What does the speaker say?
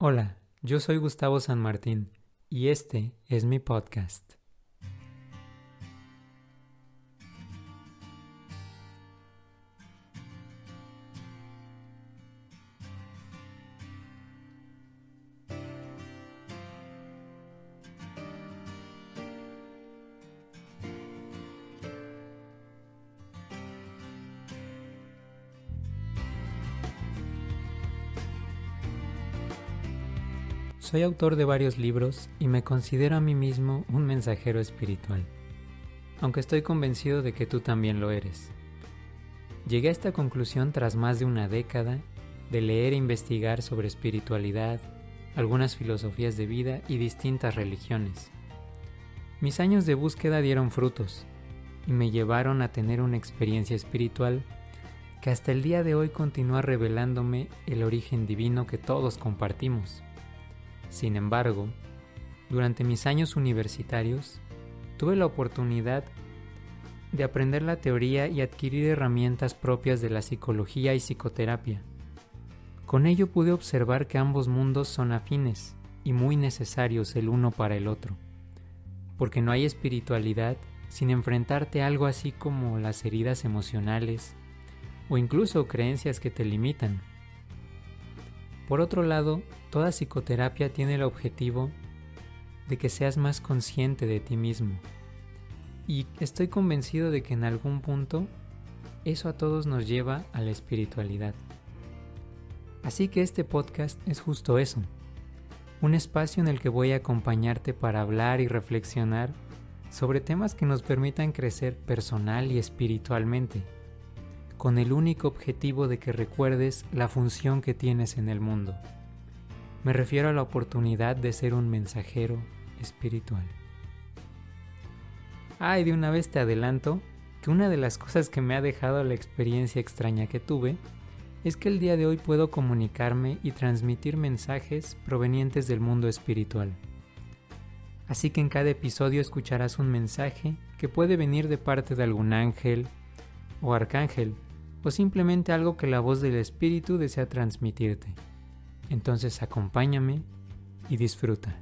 Hola, yo soy Gustavo San Martín y este es mi podcast. Soy autor de varios libros y me considero a mí mismo un mensajero espiritual, aunque estoy convencido de que tú también lo eres. Llegué a esta conclusión tras más de una década de leer e investigar sobre espiritualidad, algunas filosofías de vida y distintas religiones. Mis años de búsqueda dieron frutos y me llevaron a tener una experiencia espiritual que hasta el día de hoy continúa revelándome el origen divino que todos compartimos. Sin embargo, durante mis años universitarios, tuve la oportunidad de aprender la teoría y adquirir herramientas propias de la psicología y psicoterapia. Con ello pude observar que ambos mundos son afines y muy necesarios el uno para el otro, porque no hay espiritualidad sin enfrentarte algo así como las heridas emocionales o incluso creencias que te limitan. Por otro lado, toda psicoterapia tiene el objetivo de que seas más consciente de ti mismo. Y estoy convencido de que en algún punto eso a todos nos lleva a la espiritualidad. Así que este podcast es justo eso, un espacio en el que voy a acompañarte para hablar y reflexionar sobre temas que nos permitan crecer personal y espiritualmente con el único objetivo de que recuerdes la función que tienes en el mundo. Me refiero a la oportunidad de ser un mensajero espiritual. Ah, y de una vez te adelanto que una de las cosas que me ha dejado la experiencia extraña que tuve es que el día de hoy puedo comunicarme y transmitir mensajes provenientes del mundo espiritual. Así que en cada episodio escucharás un mensaje que puede venir de parte de algún ángel o arcángel o simplemente algo que la voz del Espíritu desea transmitirte. Entonces acompáñame y disfruta.